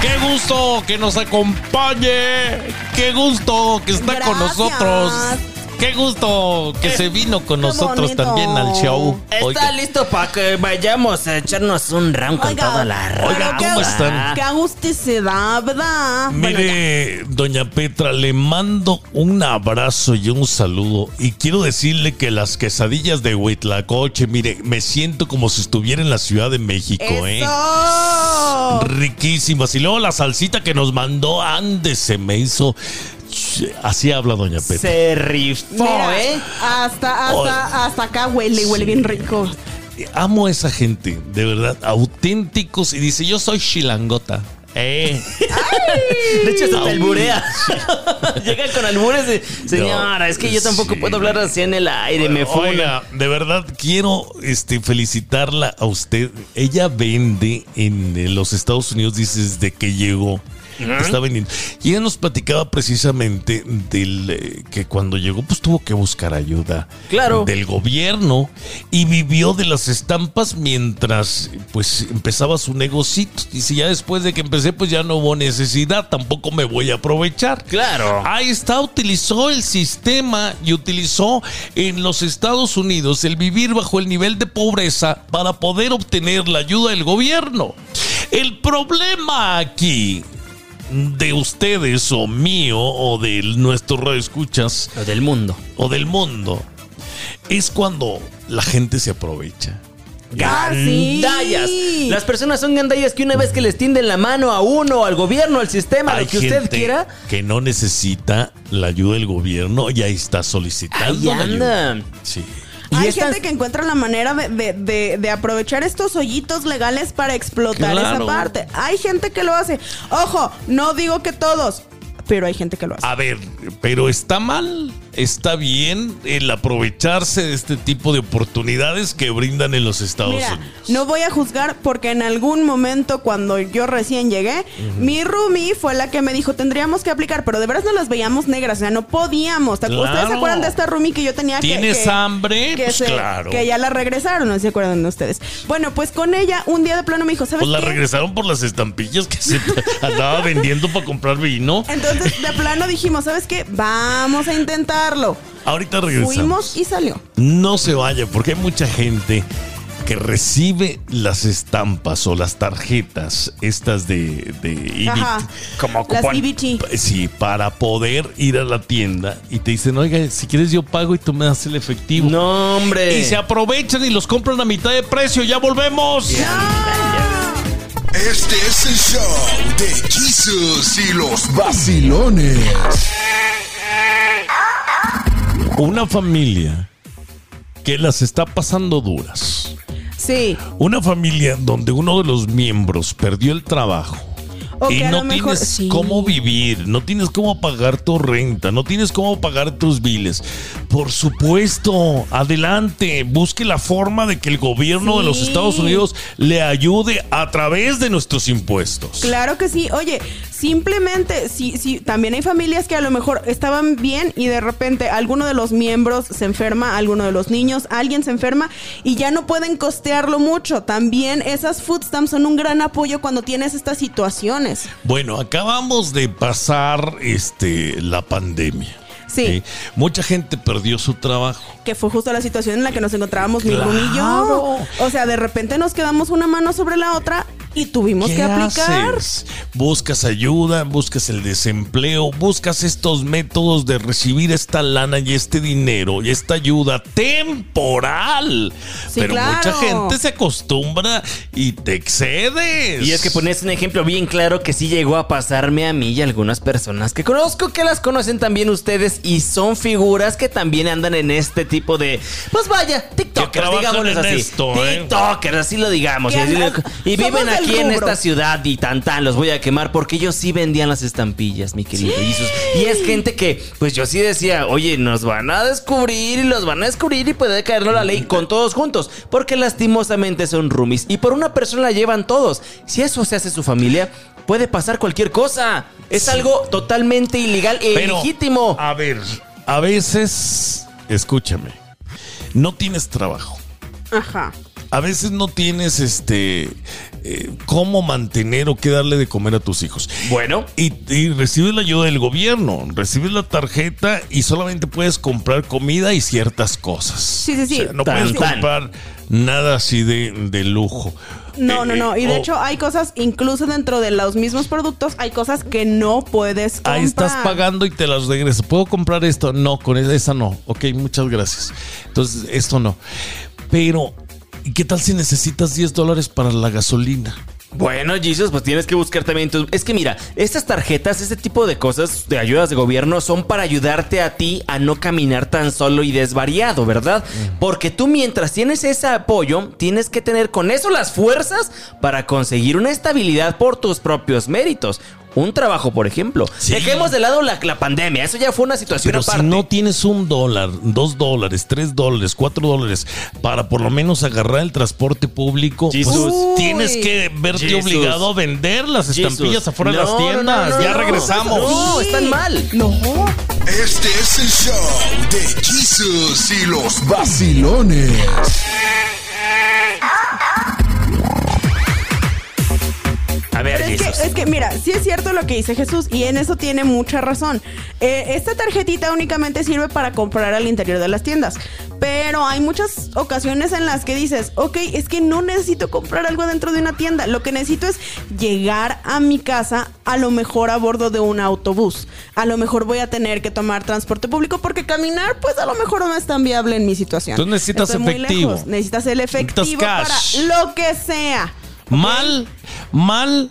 Qué gusto que nos acompañe. Qué gusto que está con nosotros. Qué gusto que se vino con qué nosotros bonito. también al show. ¿Está Oiga, listo para que vayamos a echarnos un round con Oiga, toda la Oiga, qué- ¿cómo están? Qué agusticidad, ¿verdad? Bueno, Mire, doña Petra, le mando un abrazo y un saludo. Y quiero decirle que las quesadillas de Huitlacoche, mire, me siento como si estuviera en la Ciudad de México, ¿eh? Riquísimas. Y luego la salsita que nos mandó Andes se me hizo. Así habla doña Petra. Se rifó, Mira, ¿eh? hasta, hasta, hasta acá huele, huele bien rico. Amo a esa gente, de verdad, auténticos. Y dice, yo soy chilangota. Eh. [laughs] De hecho, se te alburea. [laughs] Llegan con albures de, señora, es que yo tampoco sí. puedo hablar así en el aire, me funa. Oiga, de verdad quiero este, felicitarla a usted. Ella vende en los Estados Unidos, dice, desde que llegó. Está vendiendo. Y ella nos platicaba precisamente del eh, que cuando llegó, pues tuvo que buscar ayuda Claro. del gobierno y vivió de las estampas mientras pues empezaba su negocito. Dice, ya después de que empecé, pues ya no hubo necesidad, tampoco me voy a aprovechar. Claro. Ahí está, utilizó el sistema y utilizó en los Estados Unidos el vivir bajo el nivel de pobreza para poder obtener la ayuda del gobierno. El problema aquí de ustedes o mío o de nuestros radioescuchas Lo del mundo. o del mundo es cuando la gente se aprovecha. Ah, sí. Gandallas. Las personas son gandallas que una vez que les tienden la mano a uno, al gobierno, al sistema, Hay lo que usted quiera, que no necesita la ayuda del gobierno y ahí está solicitando ahí la ayuda. anda. Sí. Y Hay estas- gente que encuentra la manera de, de- de- de aprovechar estos hoyitos legales para explotar Claro. esa parte. Hay gente que lo hace. Ojo, no digo que todos, pero hay gente que lo hace. A ver, pero está mal, está bien el aprovecharse de este tipo de oportunidades que brindan en los Estados Mira, Unidos. no voy a juzgar porque en algún momento cuando yo recién llegué, mi roomie fue la que me dijo, tendríamos que aplicar, pero de veras no las veíamos negras, o sea, no podíamos. ¿Te- ¿Ustedes se acuerdan de esta roomie que yo tenía que... ¿Tienes que- hambre? Que, Pues se- claro. que ya la regresaron, no se acuerdan de ustedes. Bueno, pues con ella un día de plano me dijo, ¿sabes Pues la qué? regresaron por las estampillas que se andaba vendiendo para comprar vino. Entonces de plano dijimos, ¿sabes qué? Vamos a Ahorita regresamos. Fuimos y salió. No se vaya, porque hay mucha gente que recibe las estampas o las tarjetas estas de, de Ajá. como Las. EBT. Sí, para poder ir a la tienda y te dicen, oiga, si quieres yo pago y tú me das el efectivo. No, hombre. Y se aprovechan y los compran a mitad de precio. ¡Ya volvemos! Este es el show de Jesús y los vacilones. Una familia que las está pasando duras. Sí. Una familia donde uno de los miembros perdió el trabajo. O y no mejor- tienes sí. cómo vivir, no tienes cómo pagar tu renta, no tienes cómo pagar tus biles. Por supuesto, adelante, busque la forma de que el gobierno de los. Estados Unidos le ayude a través de nuestros impuestos. Claro que sí. Oye, simplemente, sí, sí, también hay familias que a lo mejor estaban bien y de repente alguno de los miembros se enferma, alguno de los niños, alguien se enferma y ya no pueden costearlo mucho. También esas food stamps son un gran apoyo cuando tienes estas situaciones. Bueno, acabamos de pasar este la pandemia. Sí. Mucha gente perdió su trabajo. Que fue justo la situación en la que nos encontrábamos mi Claro. Rumi y yo. O sea, de repente nos quedamos una mano sobre la otra y tuvimos ¿Qué que aplicar. haces? Buscas ayuda, buscas el desempleo, buscas estos métodos de recibir esta lana y este dinero y esta ayuda temporal. Sí, Pero claro. mucha gente se acostumbra y te excedes. Y es que pones un ejemplo bien claro que sí llegó a pasarme a mí y a algunas personas que conozco que las conocen también ustedes y son figuras que también andan en este tipo de, pues vaya, TikTokers, en así. esto, ¿eh? TikTokers, así lo digamos. Y, así lo- y viven del aquí en esta ciudad y tan tan, los voy a quemar porque ellos sí vendían las estampillas, mi querido. Y es gente que, pues yo sí decía, oye, nos van a descubrir y los van a descubrir y puede caernos la ley con todos juntos, porque lastimosamente son roomies y por una persona la llevan todos. Si eso se hace su familia, puede pasar cualquier cosa. Es algo totalmente ilegal e Pero, ilegítimo. A ver, a veces, escúchame, no tienes trabajo. Ajá. A veces no tienes este eh, cómo mantener o qué darle de comer a tus hijos. Bueno, Y, y recibes la ayuda del gobierno, recibes la tarjeta y solamente puedes comprar comida y ciertas cosas. Sí, sí, sí. no Tan, puedes tan. comprar nada así de, de lujo. No, Eh, no, no. Y eh, de hecho hay cosas, incluso dentro de los mismos productos, hay cosas que no puedes comprar. Ahí estás pagando y te las regreso. ¿Puedo comprar esto? No, con esa- esa no. Ok, muchas gracias. Entonces, esto no. Pero, ¿y qué tal si necesitas 10 dólares para la gasolina? Bueno, Jesus, pues tienes que buscar también tus... Es que mira, estas tarjetas, este tipo de cosas, de ayudas de gobierno, son para ayudarte a ti a no caminar tan solo y desvariado, ¿verdad? Porque tú mientras tienes ese apoyo, tienes que tener con eso las fuerzas para conseguir una estabilidad por tus propios méritos. Un trabajo, por ejemplo. Sí. Dejemos de lado la, la pandemia, eso ya fue una situación Pero aparte. si no tienes un dólar, dos dólares, tres dólares, cuatro dólares para por lo menos agarrar el transporte público, pues tienes que verte obligado a vender las Jesus. estampillas afuera de las no, no, tiendas. no, ya no. regresamos. No, están mal. No. Este es el show de Jesus y los vacilones. A ver, Pero es que, es que, mira, sí es cierto lo que dice Jesús y en eso tiene mucha razón. Eh, esta tarjetita únicamente sirve para comprar al interior de las tiendas, pero hay muchas ocasiones en las que dices, ok, es que no necesito comprar algo dentro de una tienda, lo que necesito es llegar a mi casa a lo mejor a bordo de un autobús. A lo mejor voy a tener que tomar transporte público porque caminar pues a lo mejor no es tan viable en mi situación. Entonces necesitas Estoy efectivo. Necesitas el efectivo para cash. lo que sea. Mal, mal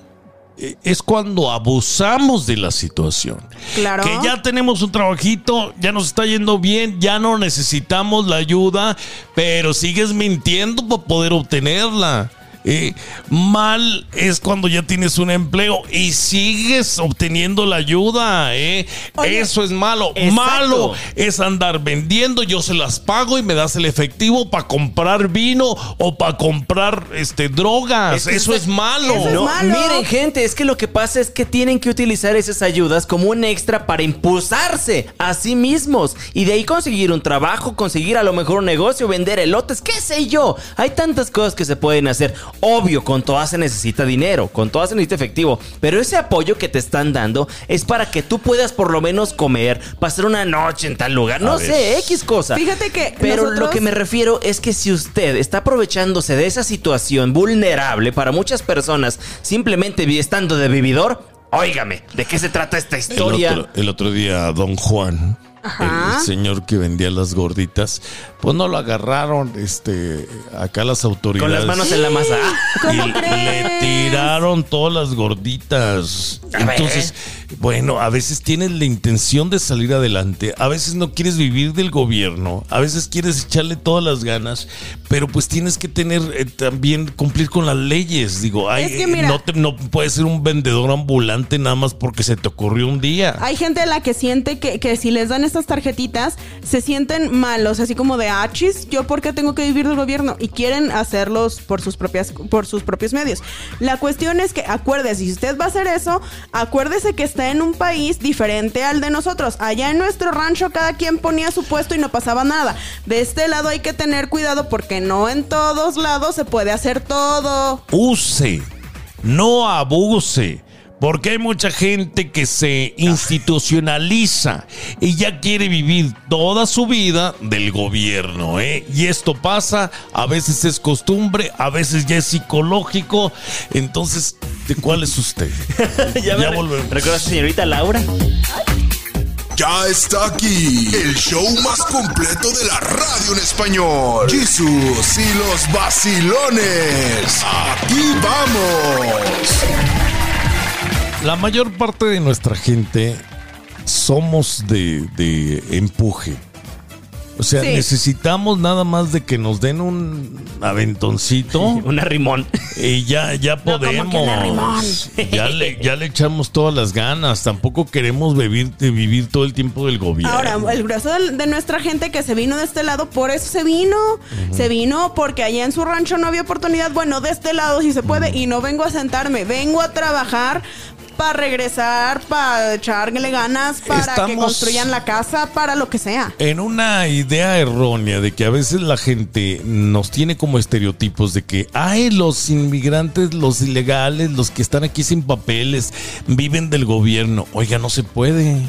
eh, es cuando abusamos de la situación. Claro. Que ya tenemos un trabajito, ya nos está yendo bien, ya no necesitamos la ayuda, pero sigues mintiendo para poder obtenerla. Eh, mal es cuando ya tienes un empleo y sigues obteniendo la ayuda. eh. Oye, Eso es malo. exacto. Malo es andar vendiendo, yo se las pago y me das el efectivo para comprar vino o para comprar este drogas. Es que Eso es- es malo. Eso es No, malo. miren, gente, es que lo que pasa es que tienen que utilizar esas ayudas como un extra para impulsarse a sí mismos y de ahí conseguir un trabajo, conseguir a lo mejor un negocio, vender elotes, qué sé yo. Hay tantas cosas que se pueden hacer. Obvio, con todas se necesita dinero, con todas se necesita efectivo, pero ese apoyo que te están dando es para que tú puedas por lo menos comer, pasar una noche en tal lugar, no sé, X cosa. Fíjate que Pero lo que me refiero es que si usted está aprovechándose de esa situación vulnerable para muchas personas, simplemente estando de vividor, óigame, ¿de qué se trata esta El historia? otro, el otro día, don Juan, Ajá. el señor que vendía las gorditas, pues no lo agarraron, este, acá las autoridades. Con las manos en la masa. y ¿Cómo le tiraron todas las gorditas. A ver. Entonces, bueno, a veces tienes la intención de salir adelante, a veces no quieres vivir del gobierno, a veces quieres echarle todas las ganas, pero pues tienes que tener eh, también cumplir con las leyes. Digo, ay, Es que mira- no, te- no puedes ser un vendedor ambulante nada más porque se te ocurrió un día. Hay gente a la que siente que, que si les dan estas tarjetitas, se sienten malos, así como de achis, yo por qué tengo que vivir del gobierno y quieren hacerlos por sus propias, por sus propios medios. La cuestión es que acuérdese, si usted va a hacer eso, acuérdese que está en un país diferente al de nosotros. Allá en nuestro rancho cada quien ponía su puesto y no pasaba nada. De este lado hay que tener cuidado porque no en todos lados se puede hacer todo. use, no abuse, Porque hay mucha gente que se institucionaliza y ya quiere vivir toda su vida del gobierno, ¿eh? Y esto pasa, a veces es costumbre, a veces ya es psicológico. Entonces, ¿de cuál es usted? [laughs] ya Ya volvemos. ¿Recuerdas a señorita Laura? Ya está aquí el show más completo de la radio en español. Jesús y los vacilones. Aquí vamos. La mayor parte de nuestra gente somos de, de empuje. O sea, Sí. necesitamos nada más de que nos den un aventoncito [laughs] Una rimón. y ya, ya No, como que podemos. un arrimón. ya, le, ya le echamos todas las ganas. Tampoco queremos vivir, vivir todo el tiempo del gobierno. Ahora, el grueso de, nuestra gente que se vino de este lado, por eso se vino. Se vino porque allá en su rancho no había oportunidad. Bueno, de este lado sí se puede. Y no vengo a sentarme, vengo a trabajar para regresar, para echarle ganas, para que construyan la casa, para lo que sea. En una idea errónea de que a veces la gente nos tiene como estereotipos de que, ay, los inmigrantes, los ilegales, los que están aquí sin papeles, viven del gobierno. Oiga, no se puede.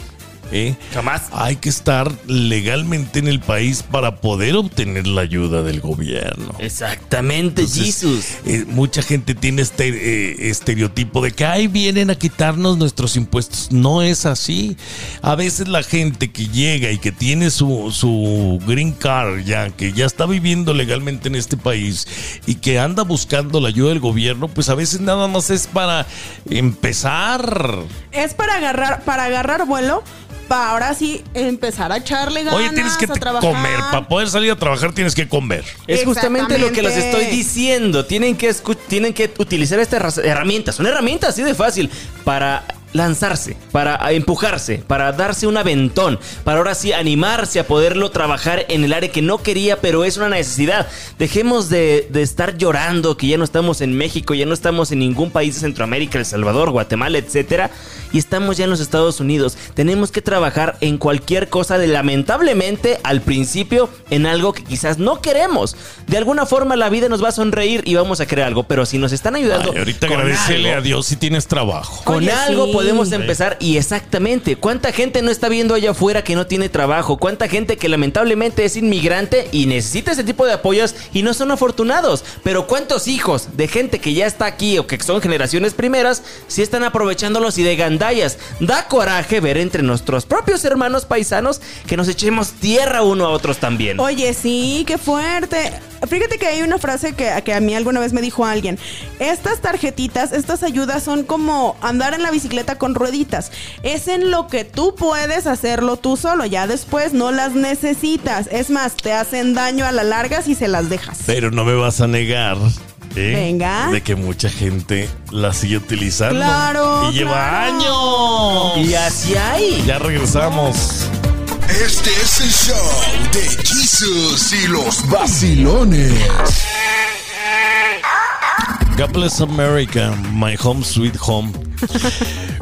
¿Eh? Jamás. Hay que estar legalmente en el país para poder obtener la ayuda del gobierno. Exactamente, Entonces, Jesus. eh, mucha gente tiene este eh, estereotipo de que ahí vienen a quitarnos nuestros impuestos. No es así. A veces la gente que llega y que tiene su, su green card ya, que ya está viviendo legalmente en este país y que anda buscando la ayuda del gobierno, pues a veces nada más es para empezar. Es para agarrar, para agarrar vuelo, para ahora sí empezar a echarle ganas, Oye, tienes que a trabajar. comer. Para poder salir a trabajar tienes que comer. Es justamente lo que les estoy diciendo. Tienen que, tienen que utilizar estas herramientas. Son herramientas así de fácil para lanzarse, para empujarse, para darse un aventón, para ahora sí animarse a poderlo trabajar en el área que no quería, pero es una necesidad. Dejemos de, de estar llorando que ya no estamos en México, ya no estamos en ningún país de Centroamérica, El Salvador, Guatemala, etcétera, y estamos ya en los Estados Unidos. Tenemos que trabajar en cualquier cosa de lamentablemente al principio en algo que quizás no queremos. De alguna forma la vida nos va a sonreír y vamos a crear algo, pero si nos están ayudando Ay, ahorita agradecele algo- a Dios si tienes trabajo. con Oye, algo sí. Podemos empezar y exactamente, ¿cuánta gente no está viendo allá afuera que no tiene trabajo? ¿Cuánta gente que lamentablemente es inmigrante y necesita ese tipo de apoyos y no son afortunados? Pero ¿cuántos hijos de gente que ya está aquí o que son generaciones primeras sí están aprovechándolos y de gandallas? Da coraje ver entre nuestros propios hermanos paisanos que nos echemos tierra uno a otros también. Oye, sí, qué fuerte. Fíjate que hay una frase que, que a mí alguna vez me dijo alguien. Estas tarjetitas, estas ayudas son como andar en la bicicleta con rueditas. Es en lo que tú puedes hacerlo tú solo. Ya después no las necesitas. Es más, te hacen daño a la larga si se las dejas. Pero no me vas a negar. ¿eh? Venga. De que mucha gente la sigue utilizando. Claro, Y lleva claro. años. Y así hay. Ya regresamos. Este es el show de Jesús y los vacilones. God bless America, my home sweet home.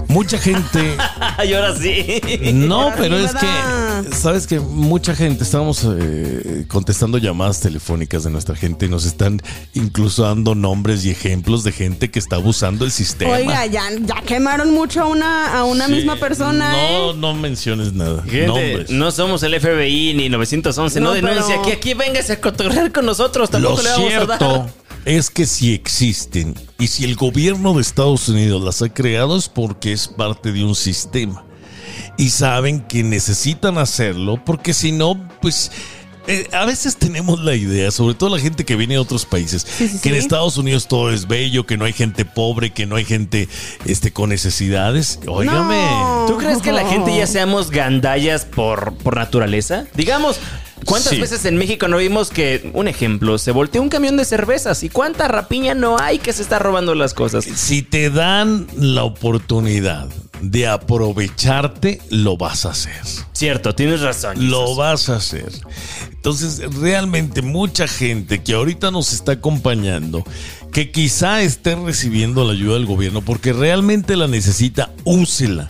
Mucha gente. [laughs] y ahora sí. No, pero es que, sabes que mucha gente, estamos eh, contestando llamadas telefónicas de nuestra gente y nos están incluso dando nombres y ejemplos de gente que está abusando el sistema. Oiga, ya, ya quemaron mucho a una, a una Sí, misma persona. No, ¿eh? no menciones nada. Gente, nombres. no somos el FBI ni 911, no, No, denuncia. pero- Aquí, aquí véngase a cotorrear con nosotros, tampoco Lo le vamos a cierto dar. Es que si existen y si el gobierno de Estados Unidos las ha creado es porque es parte de un sistema. Y saben que necesitan hacerlo porque si no, pues... eh, a veces tenemos la idea, sobre todo la gente que viene de otros países, sí, que en. Estados Unidos todo es bello, que no hay gente pobre, que no hay gente este, con necesidades. Óigame. No. ¿Tú crees que la gente ya seamos gandallas por, por naturaleza? Digamos, ¿cuántas Sí. veces en México no vimos que, un ejemplo, se volteó un camión de cervezas? ¿Y cuánta rapiña no hay que se está robando las cosas? Si te dan la oportunidad de aprovecharte, lo vas a hacer. Cierto, tienes razón. Lo vas a hacer. Entonces, realmente mucha gente que ahorita nos está acompañando, que quizá esté recibiendo la ayuda del gobierno porque realmente la necesita, úsela.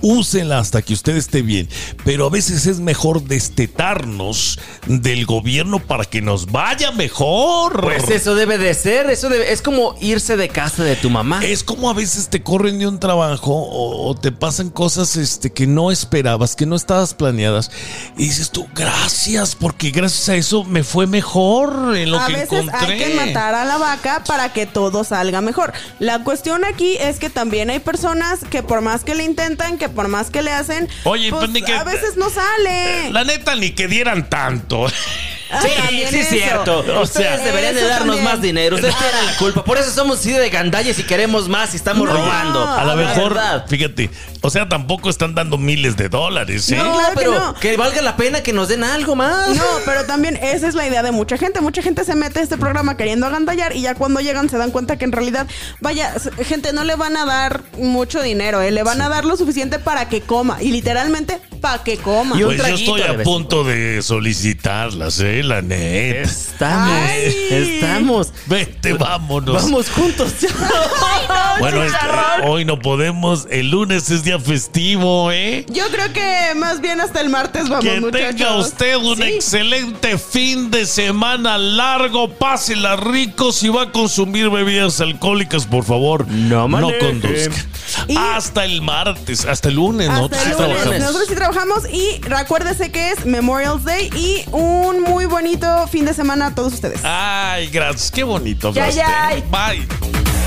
Úsenla hasta que usted esté bien. Pero a veces es mejor destetarnos del gobierno para que nos vaya mejor. Pues eso debe de ser, eso debe- es como irse de casa de tu mamá. Es como a veces te corren de un trabajo o, o te pasan cosas este, que no esperabas, que no estabas planeadas. Y dices tú, gracias, porque gracias a eso me fue mejor en lo a que veces encontré. hay que matar a la vaca para que todo salga mejor. La cuestión aquí es que también hay personas que por más que le intentan, que por más que le hacen, Oye, pues, pues, ni que- a veces no sale. La neta, ni que dieran tanto. Ah, Sí, también sí es eso. cierto. O Ustedes sea, deberían de eso darnos también. más dinero. Ustedes tienen la culpa. Por eso somos así de gandalles y queremos más y estamos No. robando. A lo mejor, verdad. fíjate, o sea, tampoco están dando miles de dólares, ¿eh? No, claro que pero no. que valga la pena que nos den algo más. No, pero también esa es la idea de mucha gente. Mucha gente se mete a este programa queriendo agandallar y ya cuando llegan se dan cuenta que en realidad, vaya, s- gente, no le van a dar mucho dinero, ¿eh? le van a dar lo suficiente para que coma. Y literalmente, para que coma. Y un Pues yo traguito estoy de a vez en punto de solicitarlas, ¿eh? La neta. Estamos. Ay. Estamos. Vete, vámonos. Vamos juntos. [laughs] Bueno, este, hoy no podemos. El lunes es día festivo, ¿eh? Yo creo que más bien hasta el martes vamos, Que muchachos. tenga usted un Sí. excelente fin de semana largo. Pásela rico. Si va a consumir bebidas alcohólicas, por favor, No maneje. conduzca. Y- hasta el martes, hasta el lunes, ¿no? Hasta Sí el trabajamos. Nosotros sí trabajamos y recuérdese que es Memorial Day y un muy bonito fin de semana a todos ustedes. Ay, gracias. Qué bonito. Ya, ya. Bye.